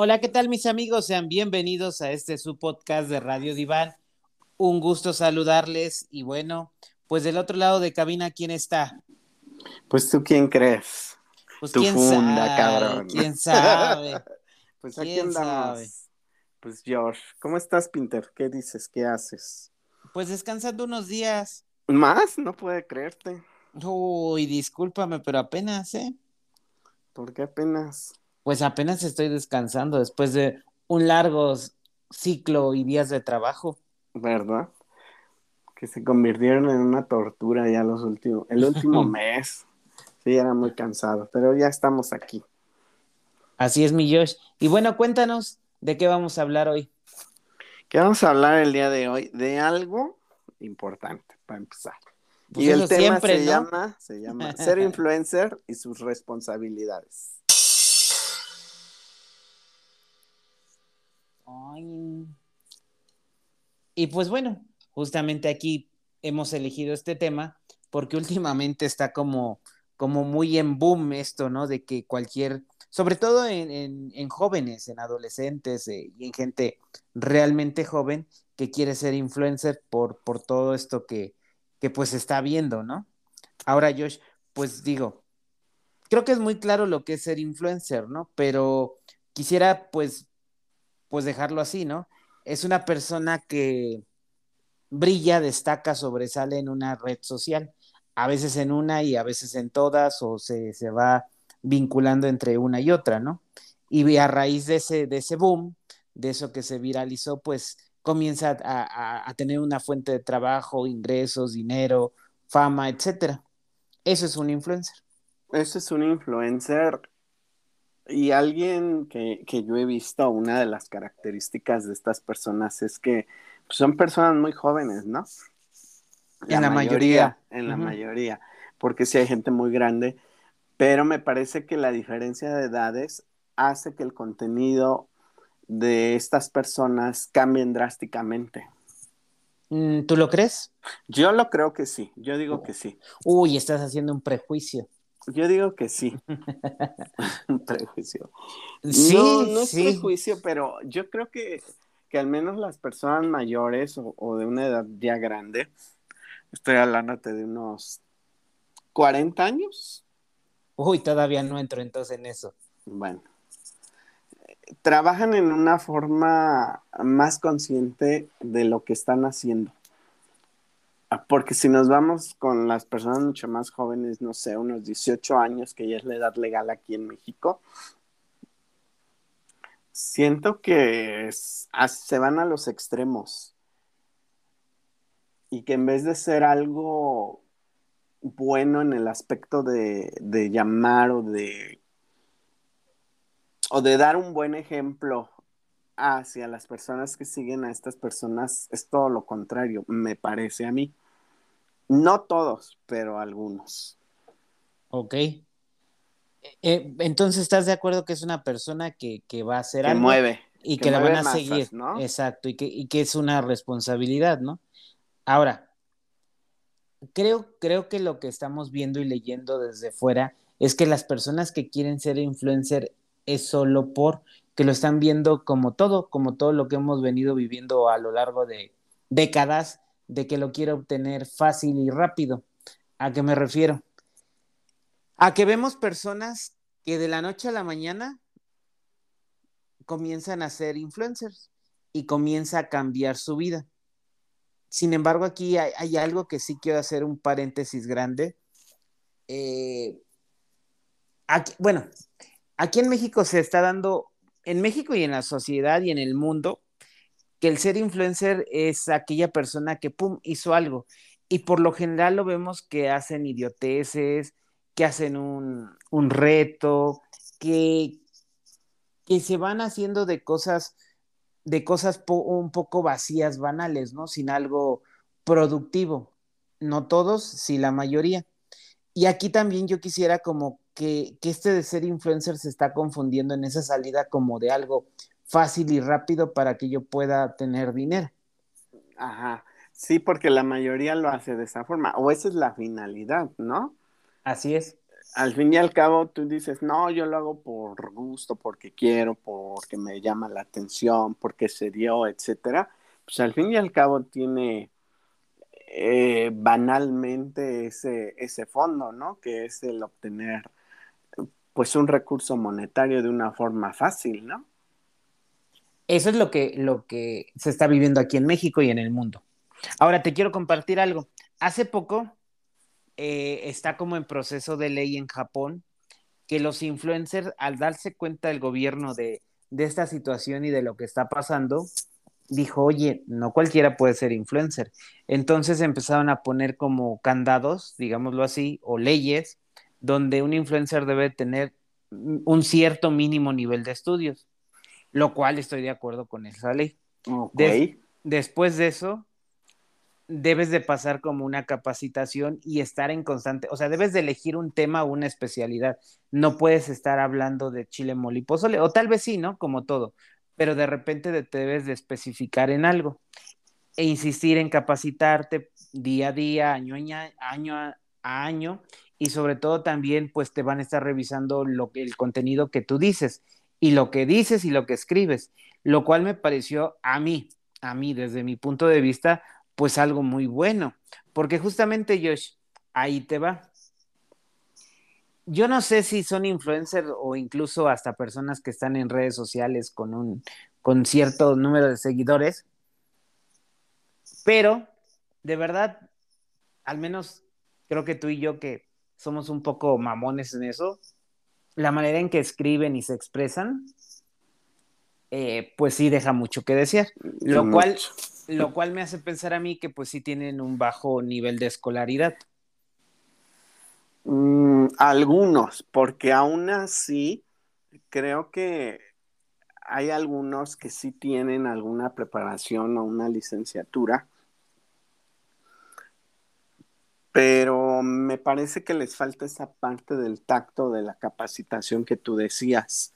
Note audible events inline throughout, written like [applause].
Hola, ¿qué tal mis amigos? Sean bienvenidos a este su podcast de Radio Diván. Un gusto saludarles y bueno, pues del otro lado de cabina, ¿quién está? Pues tú quién crees? Pues Tu quién funda, sabe, cabrón. quién sabe. [laughs] Pues aquí ¿Quién andamos. sabe? Pues Josh, ¿cómo estás, Pinter? ¿Qué dices? ¿Qué haces? Pues descansando unos días. ¿Más? No puede creerte. Uy, discúlpame, pero apenas, ¿eh? ¿Por qué apenas? Pues apenas estoy descansando después de un largo ciclo y días de trabajo. ¿Verdad? Que se convirtieron en una tortura ya los últimos, el último [laughs] mes. Sí, era muy cansado, pero ya estamos aquí. Así es, mi Josh. Y bueno, cuéntanos de qué vamos a hablar hoy. ¿Qué vamos a hablar el día de hoy? De algo importante, para empezar. Pues y el tema siempre, se ¿no? llama, se llama ser [laughs] influencer y sus responsabilidades. Y pues bueno, justamente aquí hemos elegido este tema porque últimamente está como, como muy en boom esto, ¿no? De que cualquier, sobre todo en, en- en jóvenes, en adolescentes eh, y en gente realmente joven que quiere ser influencer por, por todo esto que, que pues está viendo, ¿no? Ahora, Josh, pues digo, creo que es muy claro lo que es ser influencer, ¿no? Pero quisiera pues pues dejarlo así, ¿no? Es una persona que brilla, destaca, sobresale en una red social, a veces en una y a veces en todas, o se, se va vinculando entre una y otra, ¿no? Y a raíz de ese, de ese boom, de eso que se viralizó, pues comienza a, a- a tener una fuente de trabajo, ingresos, dinero, fama, etcétera. Eso es un influencer. Ese es un influencer y alguien que, que yo he visto, una de las características de estas personas es que pues, son personas muy jóvenes, ¿no? En la mayoría. En la mayoría, porque sí hay gente muy grande, pero me parece que la diferencia de edades hace que el contenido de estas personas cambien drásticamente. Mm, ¿Tú lo crees? Yo lo creo que sí, yo digo que sí. Uy, estás haciendo un prejuicio. Yo digo que sí. [laughs] [laughs] Prejuicio. Sí, no, no es sí. prejuicio, pero yo creo que, que al menos las personas mayores o, o de una edad ya grande, estoy hablándote de unos 40 años, Uy, todavía no entro entonces en eso. bueno, trabajan en una forma más consciente de lo que están haciendo. Porque si nos vamos con las personas mucho más jóvenes, no sé, unos 18 años, que ya es la edad legal aquí en México, siento que se van a los extremos. Y que en vez de ser algo bueno en el aspecto de, de llamar o de o de dar un buen ejemplo hacia las personas que siguen a estas personas, es todo lo contrario, me parece a mí. No todos, pero algunos. Ok. Eh, eh, entonces, ¿estás de acuerdo que es una persona que, que va a hacer Que algo mueve. y que, que la van a masas, seguir? ¿no? Exacto, y que, y que es una responsabilidad, ¿no? Ahora, creo, creo que lo que estamos viendo y leyendo desde fuera es que las personas que quieren ser influencer es solo por que lo están viendo como todo, como todo lo que hemos venido viviendo a lo largo de décadas, de que lo quiero obtener fácil y rápido. ¿A qué me refiero? A que vemos personas que de la noche a la mañana comienzan a ser influencers y comienza a cambiar su vida. Sin embargo, aquí hay, algo que sí quiero hacer un paréntesis grande. Eh, bueno, aquí en México se está dando, en México y en la sociedad y en el mundo, que el ser influencer es aquella persona que, pum, hizo algo. Y por lo general lo vemos que hacen idioteces, que hacen un, un reto, que, que se van haciendo de cosas, de cosas un poco vacías, banales, ¿no? Sin algo productivo. No todos, sí la mayoría. Y aquí también yo quisiera como que, que este de ser influencer se está confundiendo en esa salida como de algo fácil y rápido para que yo pueda tener dinero. Ajá. Sí, porque la mayoría lo hace de esa forma, o esa es la finalidad, ¿no? Así es. Al fin y al cabo, tú dices, no, yo lo hago por gusto, porque quiero, porque me llama la atención, porque se dio, etcétera. Pues al fin y al cabo tiene eh, banalmente ese, ese fondo, ¿no? Que es el obtener, pues, un recurso monetario de una forma fácil, ¿no? Eso es lo que, lo que se está viviendo aquí en México y en el mundo. Ahora te quiero compartir algo. Hace poco eh, está como en proceso de ley en Japón que los influencers, al darse cuenta del gobierno de, de esta situación y de lo que está pasando, dijo, oye, no cualquiera puede ser influencer. Entonces empezaron a poner como candados, digámoslo así, o leyes, donde un influencer debe tener un cierto mínimo nivel de estudios, lo cual estoy de acuerdo con esa ley. Des- después de eso, debes de pasar como una capacitación y estar en constante, o sea, debes de elegir un tema o una especialidad. No puedes estar hablando de chile mole y pozole, o tal vez sí, ¿no? Como todo, pero de repente te debes de especificar en algo e insistir en capacitarte día a día, año a año, a año, y sobre todo también pues te van a estar revisando lo que, el contenido que tú dices y lo que dices y lo que escribes, lo cual me pareció a mí, a mí desde mi punto de vista, pues algo muy bueno, porque justamente Josh, ahí te va. Yo no sé si son influencers o incluso hasta personas que están en redes sociales con un con cierto número de seguidores, pero de verdad, al menos creo que tú y yo que somos un poco mamones en eso, la manera en que escriben y se expresan, eh, pues sí deja mucho que desear. Lo cual, lo cual me hace pensar a mí que pues sí tienen un bajo nivel de escolaridad. Mm, algunos, porque aún así creo que hay algunos que sí tienen alguna preparación o una licenciatura, pero me parece que les falta esa parte del tacto de la capacitación que tú decías.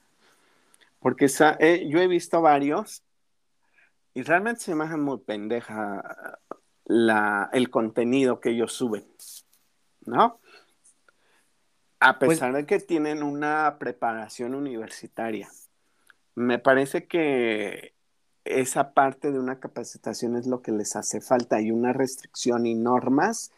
Porque esa- eh, yo he visto varios y realmente se me hace muy pendeja la, el contenido que ellos suben, ¿no? A Pues- pesar de que tienen una preparación universitaria. Me parece que esa parte de una capacitación es lo que les hace falta y una restricción y normas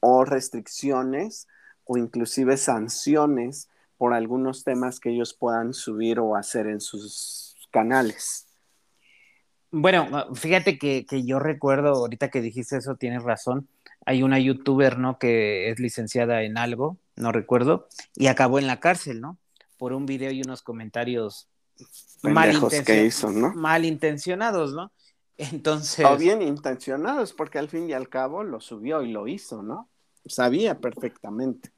o restricciones o inclusive sanciones por algunos temas que ellos puedan subir o hacer en sus canales. Bueno, fíjate que, que yo recuerdo, ahorita que dijiste eso, tienes razón. Hay una youtuber, ¿no? Que es licenciada en algo, no recuerdo, y acabó en la cárcel, ¿no? Por un video y unos comentarios Pendejos que hizo, ¿no? malintencionados, ¿no? [laughs] Entonces, O bien intencionados, porque al fin y al cabo lo subió y lo hizo, ¿no? Sabía perfectamente.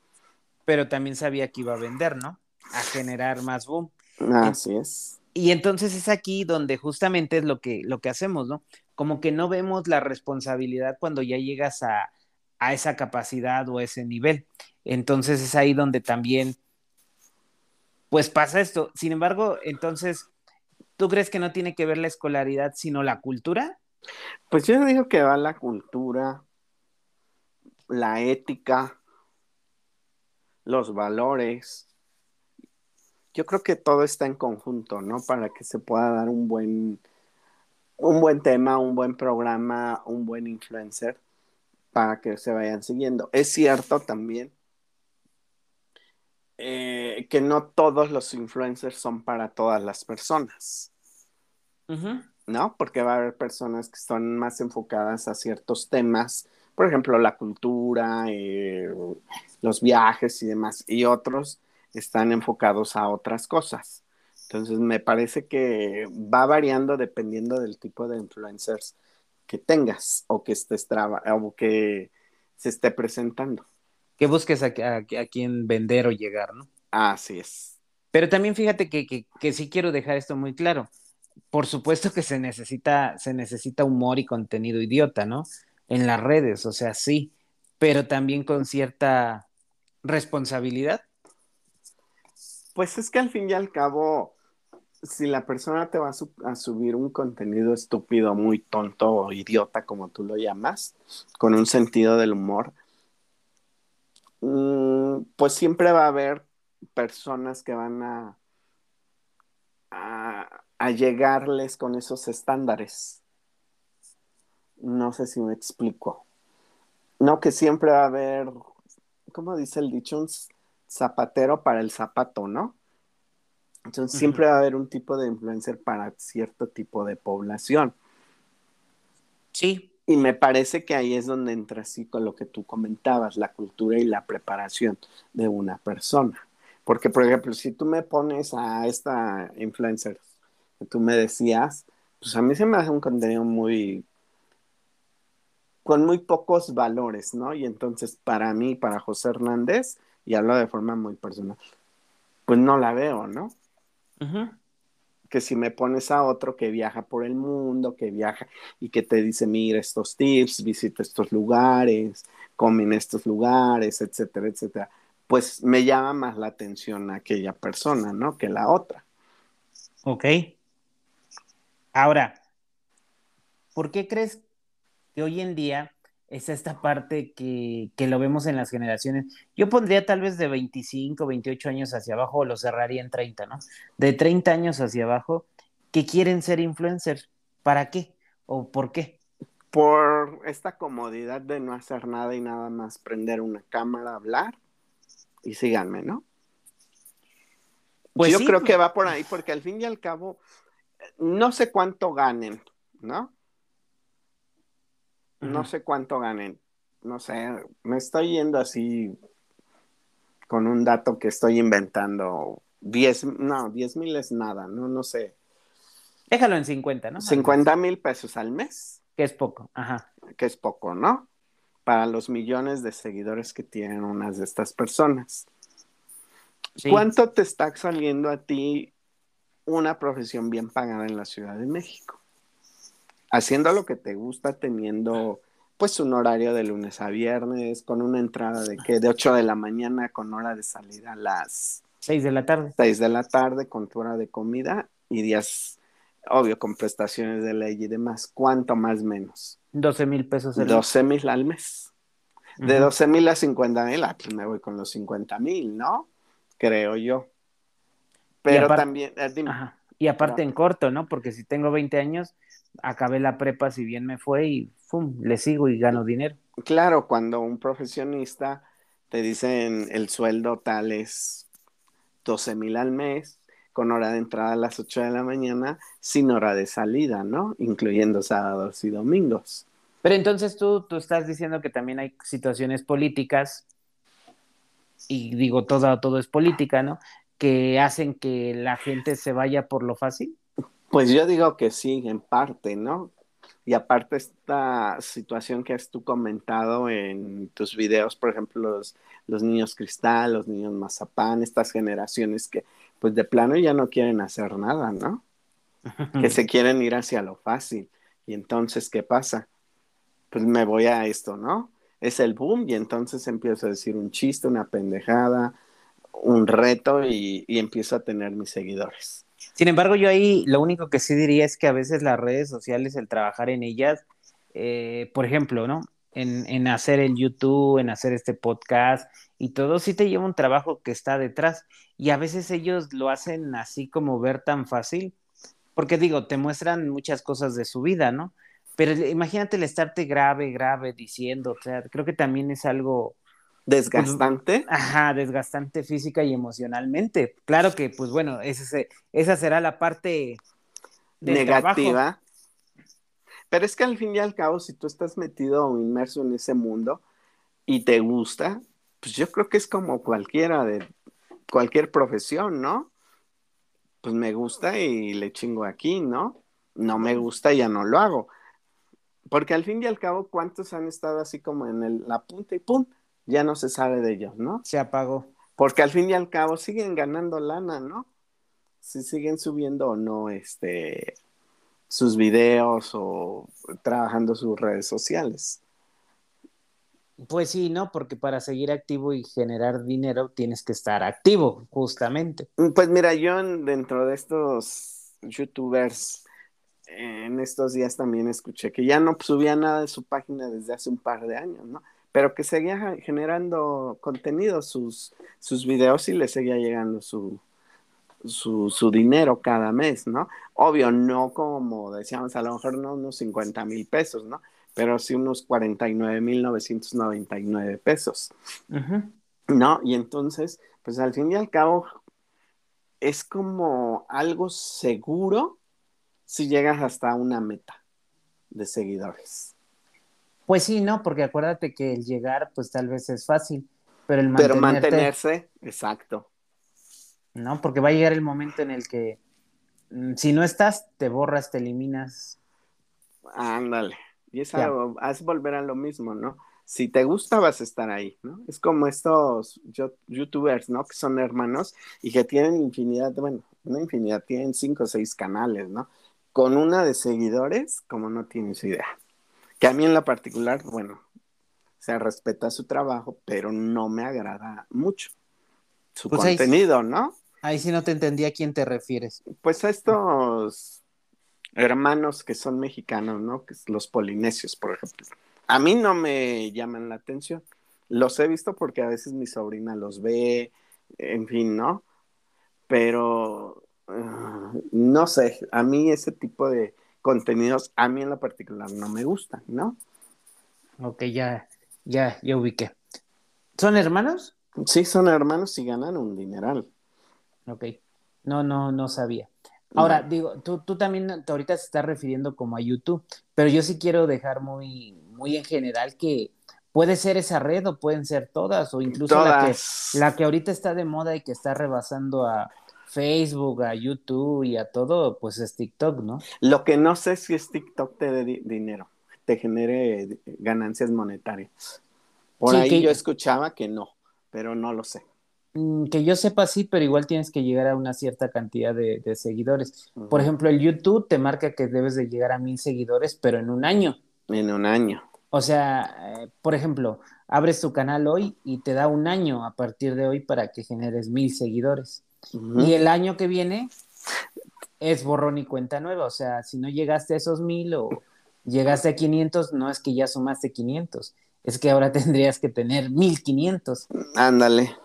pero también sabía que iba a vender, ¿no? A generar más boom. Así es. Y entonces es aquí donde justamente es lo que, lo que hacemos, ¿no? Como que no vemos la responsabilidad cuando ya llegas a, a esa capacidad o ese nivel. Entonces es ahí donde también, pues pasa esto. Sin embargo, entonces, ¿tú crees que no tiene que ver la escolaridad, sino la cultura? Pues yo digo que va la cultura, la ética, los valores. Yo creo que todo está en conjunto, ¿no? Para que se pueda dar un buen, un buen tema, un buen programa, un buen influencer para que se vayan siguiendo. Es cierto también eh, que no todos los influencers son para todas las personas. ¿no? Porque va a haber personas que están más enfocadas a ciertos temas, por ejemplo, la cultura, eh, los viajes y demás, y otros están enfocados a otras cosas. Entonces, me parece que va variando dependiendo del tipo de influencers que tengas o que estés traba o que se esté presentando. Que busques a, a, a quién vender o llegar, ¿no? Así es. Pero también fíjate que, que, que sí quiero dejar esto muy claro. Por supuesto que se necesita, se necesita humor y contenido idiota, ¿no? En las redes, o sea, sí, pero también con cierta responsabilidad. Pues es que al fin y al cabo, si la persona te va a, su- a subir un contenido estúpido, muy tonto o idiota, como tú lo llamas, con un sentido del humor, mm, pues siempre va a haber personas que van a, a llegarles con esos estándares. No sé si me explico. No, que siempre va a haber, ¿cómo dice el dicho? Un zapatero para el zapato, ¿no? Entonces siempre va a haber un tipo de influencer para cierto tipo de población. Sí, Y me parece que ahí es donde entra así con lo que tú comentabas, la cultura y la preparación de una persona. Porque, por ejemplo, si tú me pones a esta influencer que tú me decías, pues a mí se me hace un contenido muy con muy pocos valores, ¿no? Y entonces para mí, para José Hernández, y hablo de forma muy personal, pues no la veo, ¿no? Ujú. que si me pones a otro que viaja por el mundo, que viaja y que te dice, mira estos tips, visita estos lugares, come en estos lugares, etcétera, etcétera, pues me llama más la atención aquella persona, ¿no? Que la otra. Ok. Ahora, ¿por qué crees que hoy en día es esta parte que, que lo vemos en las generaciones? Yo pondría tal vez de 25, 28 años hacia abajo, o lo cerraría en 30, ¿no? De 30 años hacia abajo, que quieren ser influencers. ¿Para qué? ¿O por qué? Por esta comodidad de no hacer nada y nada más prender una cámara, hablar y síganme, ¿no? Pues Yo sí, creo pues- que va por ahí, porque al fin y al cabo, no sé cuánto ganen, ¿no? No sé cuánto ganen. No sé, me estoy yendo así con un dato que estoy inventando. 10, no, 10 mil es nada, no, no sé. Déjalo en 50, ¿no? 50 mil pesos al mes, Que es poco. Ajá. que es poco, ¿no? Para los millones de seguidores que tienen unas de estas personas. Sí. ¿Cuánto te está saliendo a ti una profesión bien pagada en la Ciudad de México? Haciendo lo que te gusta, teniendo pues un horario de lunes a viernes, con una entrada de que de 8 de la mañana con hora de salida a las 6 de la tarde. 6 de la tarde con tu hora de comida y días, obvio, con prestaciones de ley y demás. ¿Cuánto más menos? 12 mil pesos 12 mil al mes. De Ujú. 12 mil a 50 mil, ah, pues me voy con los 50 mil, ¿no? Creo yo. Pero aparte- también, eh, dime. Ajá. Y aparte en corto, ¿no? Porque si tengo 20 años, acabé la prepa, si bien me fue y ¡fum! le sigo y gano dinero. claro, cuando un profesionista te dicen el sueldo tal es 12 mil al mes, con hora de entrada a las 8 de la mañana, sin hora de salida, ¿no? Incluyendo sábados y domingos. Pero entonces tú, tú estás diciendo que también hay situaciones políticas, y digo, todo, todo es política, ¿no? Que hacen que la gente se vaya por lo fácil. Pues yo digo que sí, en parte, ¿no? Y aparte esta situación que has tú comentado en tus videos, por ejemplo, los, los niños cristal, los niños mazapán, estas generaciones que pues de plano ya no quieren hacer nada, ¿no? Que se [laughs] quieren ir hacia lo fácil. Y entonces, ¿qué pasa? Pues me voy a esto, ¿no? Es el boom y entonces empiezo a decir un chiste, una pendejada, un reto y, empiezo a tener mis seguidores. Sin embargo, yo ahí lo único que sí diría es que a veces las redes sociales, el trabajar en ellas, eh, por ejemplo, ¿no? En, en hacer el YouTube, en hacer este podcast y todo, sí te lleva un trabajo que está detrás. Y a veces ellos lo hacen así como ver tan fácil, porque digo, te muestran muchas cosas de su vida, ¿no? Pero imagínate el estarte grave, grave, diciendo, o sea, creo que también es algo, Desgastante. ajá, desgastante física y emocionalmente. Claro que, pues bueno, ese, esa será la parte trabajo. negativa. Pero es que al fin y al cabo, si tú estás metido o inmerso en ese mundo y te gusta, pues yo creo que es como cualquiera de cualquier profesión, ¿no? Pues me gusta y le chingo aquí, ¿no? No me gusta y ya no lo hago. Porque al fin y al cabo, ¿cuántos han estado así como en el- la punta y pum? Ya no se sabe de ellos, ¿no? Se apagó. Porque al fin y al cabo siguen ganando lana, ¿no? Si siguen subiendo o no este sus videos o trabajando sus redes sociales. Pues sí, ¿no? Porque para seguir activo y generar dinero tienes que estar activo, justamente. Pues mira, yo dentro de estos youtubers en estos días también escuché que ya no subía nada de su página desde hace un par de años, ¿no? Pero que seguía generando contenido, sus, sus videos y le seguía llegando su, su, su, dinero cada mes, ¿no? Obvio, no como decíamos, a lo mejor no unos 50 mil pesos, ¿no? Pero sí unos 49 mil 999 pesos, ¿no? Y entonces, pues al fin y al cabo, es como algo seguro si llegas hasta una meta de seguidores. Pues sí, no, porque acuérdate que el llegar, pues tal vez es fácil, pero el mantenerte, Pero mantenerse, exacto. ¿no? Porque va a llegar el momento en el que mm, si no estás, te borras, te eliminas. Ándale. Y es algo, haz volver a lo mismo, ¿no? Si te gusta, vas a estar ahí, ¿no? Es como estos youtubers, ¿no? Que son hermanos y que tienen infinidad, bueno, una infinidad, tienen cinco o seis canales, ¿no? Con una de seguidores, como no tienes idea. Que a mí en lo particular, bueno, se respeta su trabajo, pero no me agrada mucho su pues contenido, ahí, ¿no? Ahí sí no te entendí a quién te refieres. Pues a estos hermanos que son mexicanos, ¿no? Que los polinesios, por ejemplo. A mí no me llaman la atención. Los he visto porque a veces mi sobrina los ve, en fin, ¿no? Pero uh, no sé, a mí ese tipo de contenidos, a mí en lo particular no me gustan, ¿no? Ok, ya, ya, ya ubiqué. ¿Son hermanos? Sí, son hermanos y ganan un dineral. Ok. No, no, no sabía. Ahora, digo, tú, tú también ahorita se estás refiriendo como a YouTube, pero yo sí quiero dejar muy, muy en general que puede ser esa red o pueden ser todas, o incluso La, que, la que ahorita está de moda y que está rebasando a Facebook, a YouTube y a todo, pues es TikTok, ¿no? Lo que no sé si es TikTok te dé dinero, te genere ganancias monetarias. Por ahí yo escuchaba que no pero no lo sé. Mm, que yo sepa sí, pero igual tienes que llegar a una cierta cantidad de, seguidores. Por ejemplo, el YouTube te marca que debes de llegar a mil seguidores, pero en un año. En un año. O sea, eh, por ejemplo, abres tu canal hoy y te da un año a partir de hoy para que generes mil seguidores. Y el año que viene es borrón y cuenta nueva. O sea, si no llegaste a esos mil o llegaste a 500, no es que ya sumaste 500 es que ahora [laughs] tendrías que tener 1500. Ándale.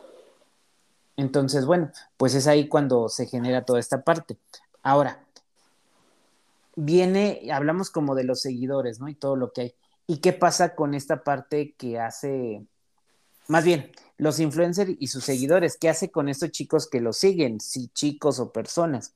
Entonces, bueno, pues es ahí cuando se genera toda esta parte. Ahora, viene, hablamos como de los seguidores, ¿no? Y todo lo que hay. ¿Y qué pasa con esta parte que hace, más bien, los influencers y sus seguidores? ¿Qué hace con estos chicos que los siguen, si chicos o personas?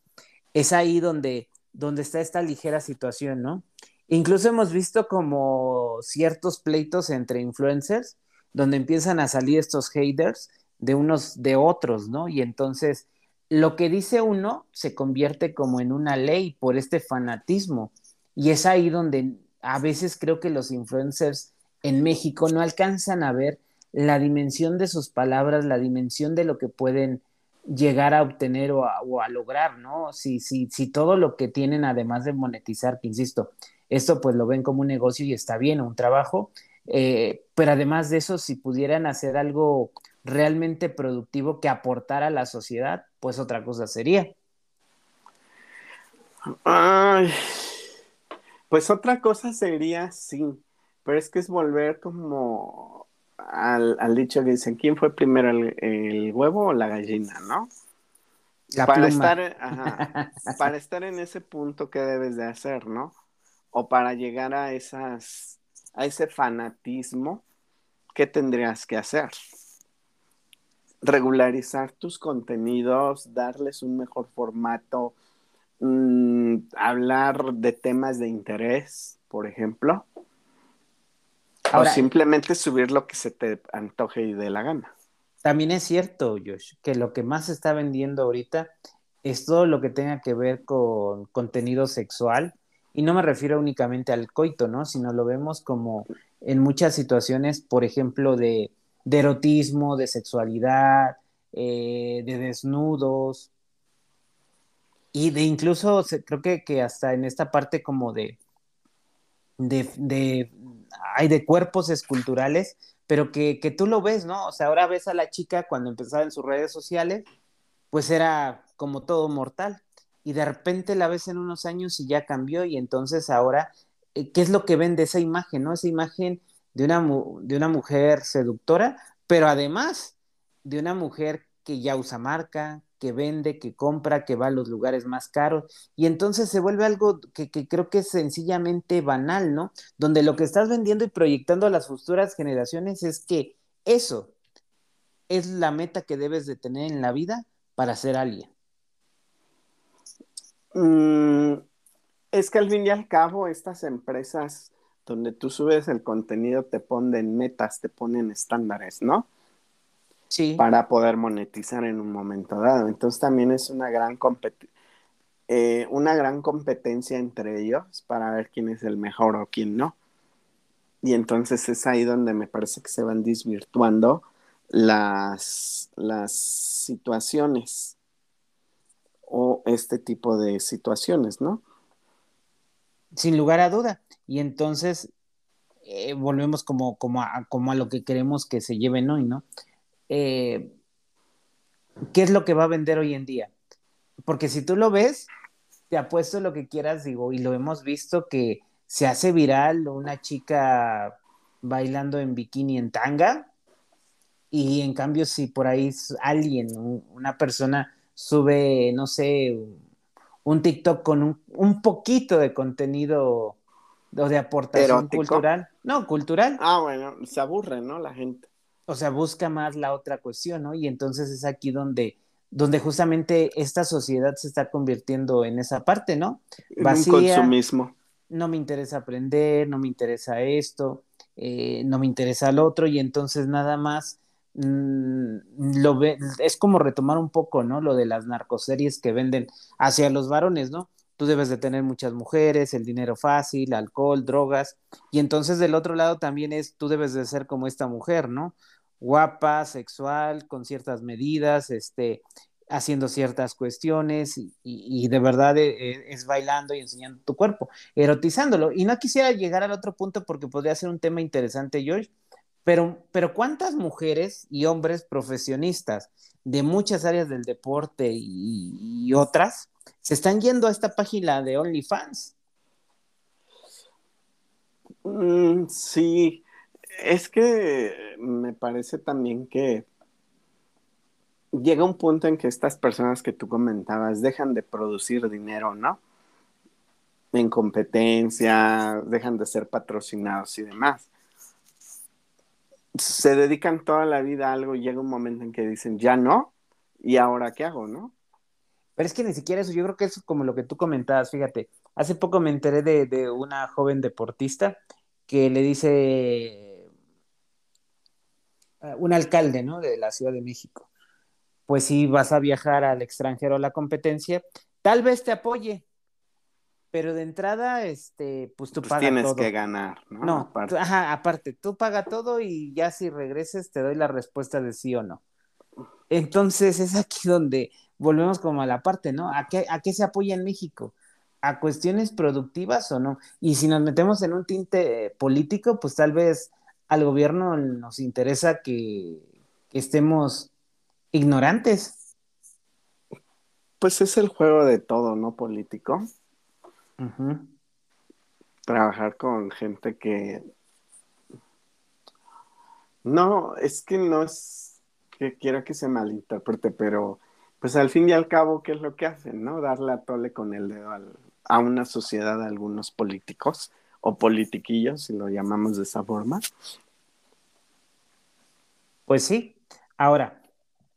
Es ahí donde, donde está esta ligera situación, ¿no? Incluso hemos visto como ciertos pleitos entre influencers donde empiezan a salir estos haters de unos de otros, ¿no? Y entonces lo que dice uno se convierte como en una ley por este fanatismo. Y es ahí donde a veces creo que los influencers en México no alcanzan a ver la dimensión de sus palabras, la dimensión de lo que pueden llegar a obtener o a, lograr, ¿no? Si, si, si todo lo que tienen, además de monetizar, que insisto, esto pues lo ven como un negocio y está bien, un trabajo, eh, pero además de eso, si pudieran hacer algo realmente productivo que aportara a la sociedad, pues otra cosa sería. Pues otra cosa sería, sí, pero es que es volver como al, dicho que dicen, ¿quién fue primero el, huevo o la gallina, no? para estar, [laughs] para estar en ese punto que debes de hacer, ¿no? o para llegar a esas a ese fanatismo, ¿qué tendrías que hacer? Regularizar tus contenidos, darles un mejor formato, mm, hablar de temas de interés, por ejemplo. O simplemente subir lo que se te antoje y dé la gana. También es cierto, Josh, que lo que más se está vendiendo ahorita es todo lo que tenga que ver con contenido sexual, y no me refiero únicamente al coito, ¿no? Sino lo vemos como en muchas situaciones, por ejemplo, de, erotismo, de sexualidad, eh, de desnudos, y de incluso creo que, que, hasta en esta parte como de, de, de, hay de cuerpos esculturales, pero que, que tú lo ves, ¿no? O sea, ahora ves a la chica cuando empezaba en sus redes sociales, pues era como todo mortal. Y de repente la ves en unos años y ya cambió y entonces ahora, eh, ¿qué es lo que vende esa imagen, no? Esa imagen de una, de una mujer seductora, pero además de una mujer que ya usa marca, que vende, que compra, que va a los lugares más caros. Y entonces se vuelve algo que, creo que es sencillamente banal, ¿no? Donde lo que estás vendiendo y proyectando a las futuras generaciones es que eso es la meta que debes de tener en la vida para ser alguien. Mm, es que al fin y al cabo estas empresas donde tú subes el contenido te ponen metas, te ponen estándares, ¿no? Para poder monetizar en un momento dado. Entonces también es una gran, eh, una gran competencia entre ellos para ver quién es el mejor o quién no. Y entonces es ahí donde me parece que se van desvirtuando las, las situaciones o este tipo de situaciones, ¿no? Sin lugar a duda. Y entonces eh, volvemos como, como, a, como a lo que queremos que se lleven hoy, ¿no? Eh, qué es lo que va a vender hoy en día. Porque si tú lo ves, te apuesto lo que quieras, digo, y lo hemos visto que se hace viral una chica bailando en bikini en tanga, y en cambio si por ahí alguien, una persona sube, no sé, un TikTok con un, un poquito de contenido o de aportación cultural. No, cultural. Ah, bueno, se aburre, ¿no? La gente o sea, busca más la otra cuestión, ¿no? Y entonces es aquí donde, donde justamente esta sociedad se está convirtiendo en esa parte, ¿no? Vacía, un consumismo. No me interesa aprender, no me interesa esto, eh, no me interesa el otro, y entonces nada más mm, lo ve, es como retomar un poco, ¿no? Lo de las narcoseries que venden hacia los varones, ¿no? tú debes de tener muchas mujeres, el dinero fácil, alcohol, drogas, y entonces del otro lado también es, tú debes de ser como esta mujer, ¿no? Guapa, sexual, con ciertas medidas, este, haciendo ciertas cuestiones y, de verdad e, e, es, bailando y enseñando tu cuerpo, erotizándolo. Y no quisiera llegar al otro punto porque podría ser un tema interesante, George, pero, pero ¿cuántas mujeres y hombres profesionistas de muchas áreas del deporte y otras se están yendo a esta página de OnlyFans. Mm, sí, es que me parece también que llega un punto en que estas personas que tú comentabas dejan de producir dinero, ¿no? En competencia, dejan de ser patrocinados y demás. Se dedican toda la vida a algo y llega un momento en que dicen, ya no, ¿y ahora qué hago, no? Pero es que ni siquiera eso, yo creo que es como lo que tú comentabas, fíjate, hace poco me enteré de, una joven deportista que le dice un alcalde, ¿no? De la Ciudad de México, pues si vas a viajar al extranjero a la competencia, tal vez te apoye, pero de entrada, este, pues tú pues pagas tienes que ganar, ¿no? No, aparte. ajá, aparte, tú paga todo y ya si regreses te doy la respuesta de sí o no. Entonces es aquí donde volvemos como a la parte, ¿no? ¿A qué, ¿A qué se apoya en México? ¿A cuestiones productivas o no? Y si nos metemos en un tinte político, pues tal vez al gobierno nos interesa que, estemos ignorantes. Pues es el juego de todo, ¿no? Político. Trabajar con gente que... No, es que no es que quiero que se malinterprete, pero pues al fin y al cabo, ¿qué es lo que hacen? ¿No? Darle a tole con el dedo a una sociedad a algunos políticos o politiquillos, si lo llamamos de esa forma. Pues sí. Ahora,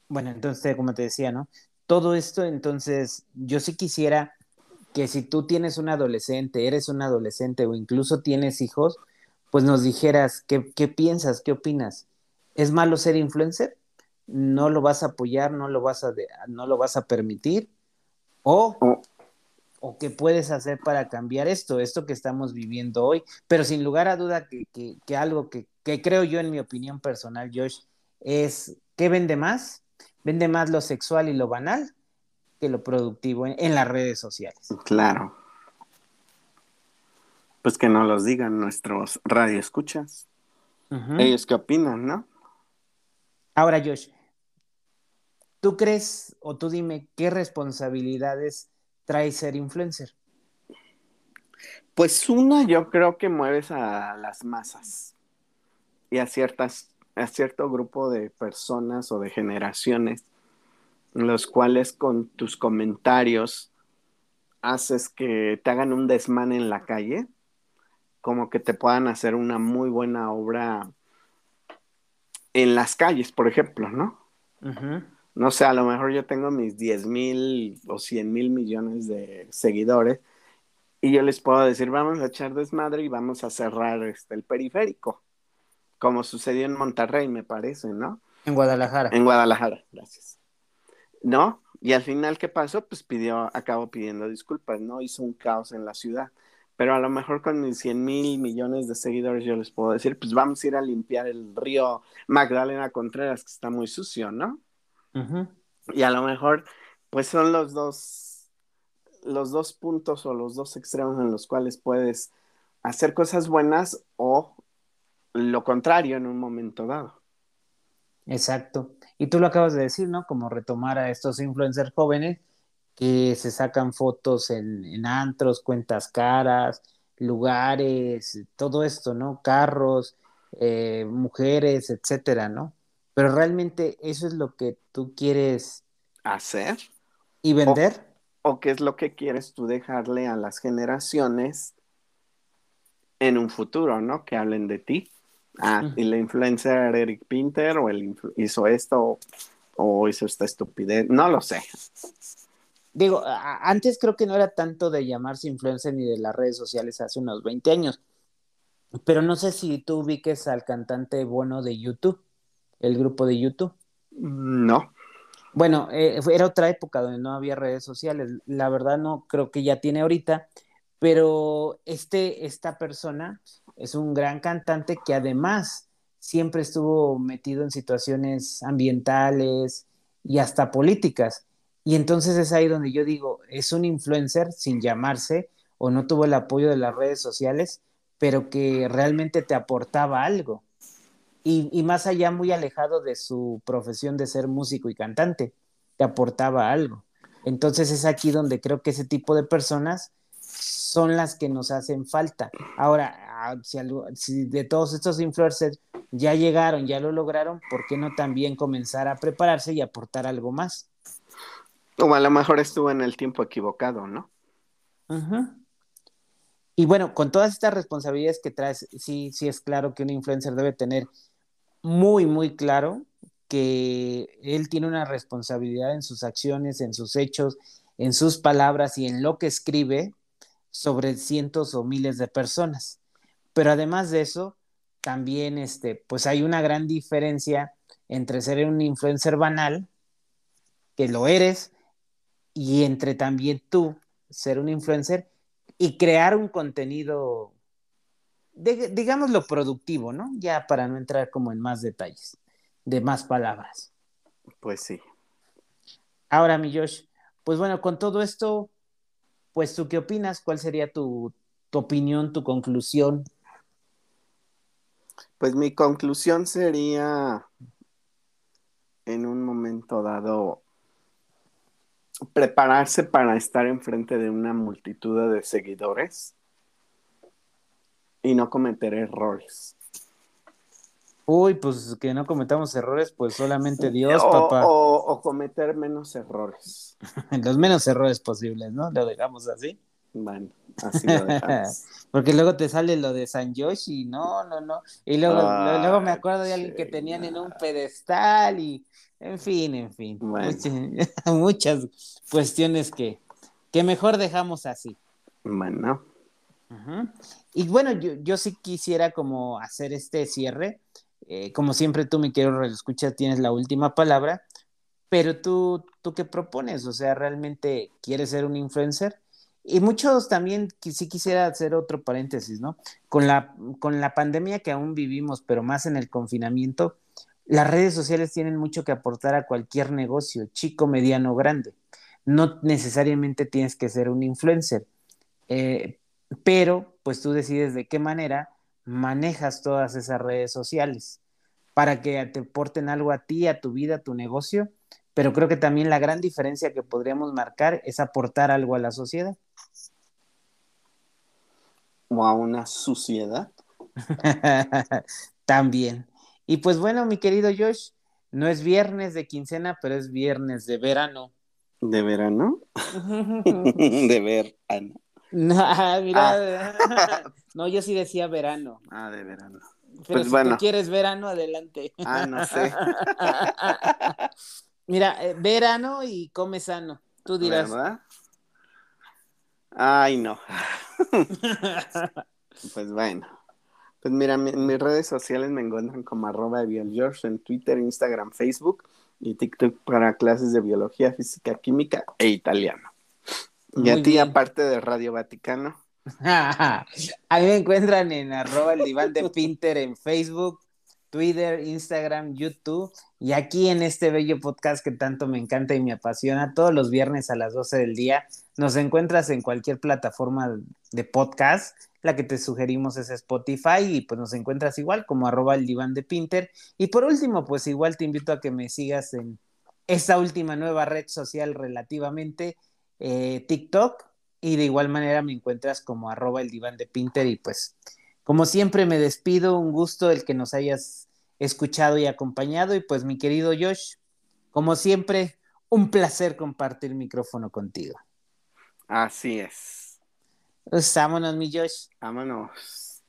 bueno, entonces, como te decía, ¿no? Todo esto, entonces, yo sí quisiera que si tú tienes un adolescente, eres un adolescente o incluso tienes hijos, pues nos dijeras qué, qué piensas, qué opinas. ¿Es malo ser influencer? no lo vas a apoyar, no lo vas a, no lo vas a permitir, o, o qué puedes hacer para cambiar esto, esto que estamos viviendo hoy. Pero sin lugar a duda que, que, algo que, que, creo yo en mi opinión personal, Josh, es que vende más, vende más lo sexual y lo banal que lo productivo en, las redes sociales. Claro. Pues que no los digan nuestros radioescuchas. Ujú. ellos qué opinan, ¿no? Ahora, Josh, ¿tú crees o tú dime qué responsabilidades trae ser influencer? Pues una, yo creo que mueves a las masas y a ciertas, a cierto grupo de personas o de generaciones, en los cuales con tus comentarios haces que te hagan un desmán en la calle, como que te puedan hacer una muy buena obra en las calles, por ejemplo, ¿no? Ujú. No sé, a lo mejor yo tengo mis 10 mil o 100 mil millones de seguidores y yo les puedo decir, vamos a echar desmadre y vamos a cerrar este, el periférico, como sucedió en Monterrey, me parece, ¿no? En Guadalajara. En Guadalajara, gracias. ¿No? Y al final, ¿qué pasó? Pues pidió, acabó pidiendo disculpas, ¿no? Hizo un caos en la ciudad. Pero a lo mejor con mis 100 mil millones de seguidores yo les puedo decir, pues vamos a ir a limpiar el río Magdalena Contreras, que está muy sucio, ¿no? Y a lo mejor, pues son los dos, los dos puntos o los dos extremos en los cuales puedes hacer cosas buenas o lo contrario en un momento dado. Exacto. Y tú lo acabas de decir, ¿no? Como retomar a estos influencers jóvenes que se sacan fotos en, en antros, cuentas caras, lugares, todo esto, ¿no? Carros, eh, mujeres, etcétera, ¿no? Pero realmente eso es lo que tú quieres Hacer y vender. o qué es lo que quieres tú dejarle a las generaciones en un futuro, ¿no? Que hablen de ti. Ah, y la influencer Eric Pinter o el hizo esto o, o hizo esta estupidez, no lo sé. Digo, antes creo que no era tanto de llamarse influencer ni de las redes sociales hace unos 20 años. Pero no sé si tú ubiques al cantante bueno de YouTube, el grupo de YouTube. No. Bueno, eh, era otra época donde no había redes sociales. La verdad no creo que ya tiene ahorita, pero este, esta persona es un gran cantante que además siempre estuvo metido en situaciones ambientales y hasta políticas. Y entonces es ahí donde yo digo, es un influencer sin llamarse o no tuvo el apoyo de las redes sociales, pero que realmente te aportaba algo. Y, y más allá, muy alejado de su profesión de ser músico y cantante, te aportaba algo. Entonces es aquí donde creo que ese tipo de personas son las que nos hacen falta. Ahora, ah, si, algo- si de todos estos influencers ya llegaron, ya lo lograron, ¿por qué no también comenzar a prepararse y aportar algo más? O a lo mejor estuvo en el tiempo equivocado, ¿no? Y bueno, con todas estas responsabilidades que traes, sí, sí es claro que un influencer debe tener muy, muy claro que él tiene una responsabilidad en sus acciones, en sus hechos, en sus palabras y en lo que escribe sobre cientos o miles de personas. Pero además de eso, también este, pues hay una gran diferencia entre ser un influencer banal, que lo eres, y entre también tú ser un influencer y crear un contenido, de- digámoslo productivo, ¿no? Ya para no entrar como en más detalles, de más palabras. Pues sí. Ahora, mi Josh, pues bueno, con todo esto, pues tú qué opinas, cuál sería tu, tu opinión, tu conclusión. Pues mi conclusión sería, en un momento dado, prepararse para estar enfrente de una multitud de seguidores y no cometer errores. Uy, pues que no cometamos errores, pues solamente Dios, o, papá. o- o cometer menos errores. [laughs] Los menos errores posibles, ¿no? Lo dejamos así. Bueno, así lo dejamos. [laughs] Porque luego te sale lo de San Josh y no, no, no. Y luego, luego me acuerdo de alguien que tenían en un pedestal y, en fin, en fin. Bueno. Muchas, [laughs] muchas cuestiones que, que mejor dejamos así. Bueno, Ujú. Y bueno, yo, yo sí quisiera como hacer este cierre. Eh, como siempre tú, mi querido escucha, tienes la última palabra, pero tú, ¿tú qué propones? O sea, ¿realmente quieres ser un influencer? Y muchos también, sí quisiera hacer otro paréntesis, ¿no? Con la, con la pandemia que aún vivimos, pero más en el confinamiento, las redes sociales tienen mucho que aportar a cualquier negocio, chico, mediano, grande. No necesariamente tienes que ser un influencer. Eh, pero pues tú decides de qué manera manejas todas esas redes sociales para que te aporten algo a ti, a tu vida, a tu negocio, pero creo que también la gran diferencia que podríamos marcar es aportar algo a la sociedad. O a una suciedad. [laughs] también. Y pues bueno, mi querido Josh, no es viernes de quincena, pero es viernes de verano. ¿De verano? [laughs] [laughs] de verano. No, [laughs] mira, ah. [laughs] no, yo sí decía verano. Ah, de verano. Pero pues si bueno. tú quieres verano, adelante. Ah, no sé. [laughs] Mira, eh, verano y come sano. Tú dirás. ¿Verdad? Ay, no. pues bueno. Pues mira, en mis redes sociales me encuentran como arroba de George en Twitter, Instagram, Facebook y TikTok para clases de biología, física, química e italiano. Y a ti, aparte de Radio Vaticano. [laughs] a mí me encuentran en arroba el diván de Pinter en Facebook, Twitter, Instagram, YouTube y aquí en este bello podcast que tanto me encanta y me apasiona, todos los viernes a las 12 del día, nos encuentras en cualquier plataforma de podcast. La que te sugerimos es Spotify y pues nos encuentras igual como arroba el diván de Pinter. Y por último, pues igual te invito a que me sigas en esta última nueva red social relativamente, eh, TikTok. Y de igual manera me encuentras como arroba el diván de Pinter. Y pues como siempre me despido, un gusto el que nos hayas escuchado y acompañado. Y pues mi querido Josh, como siempre, un placer compartir micrófono contigo. Así es. Pues vámonos, mi Josh. Vámonos.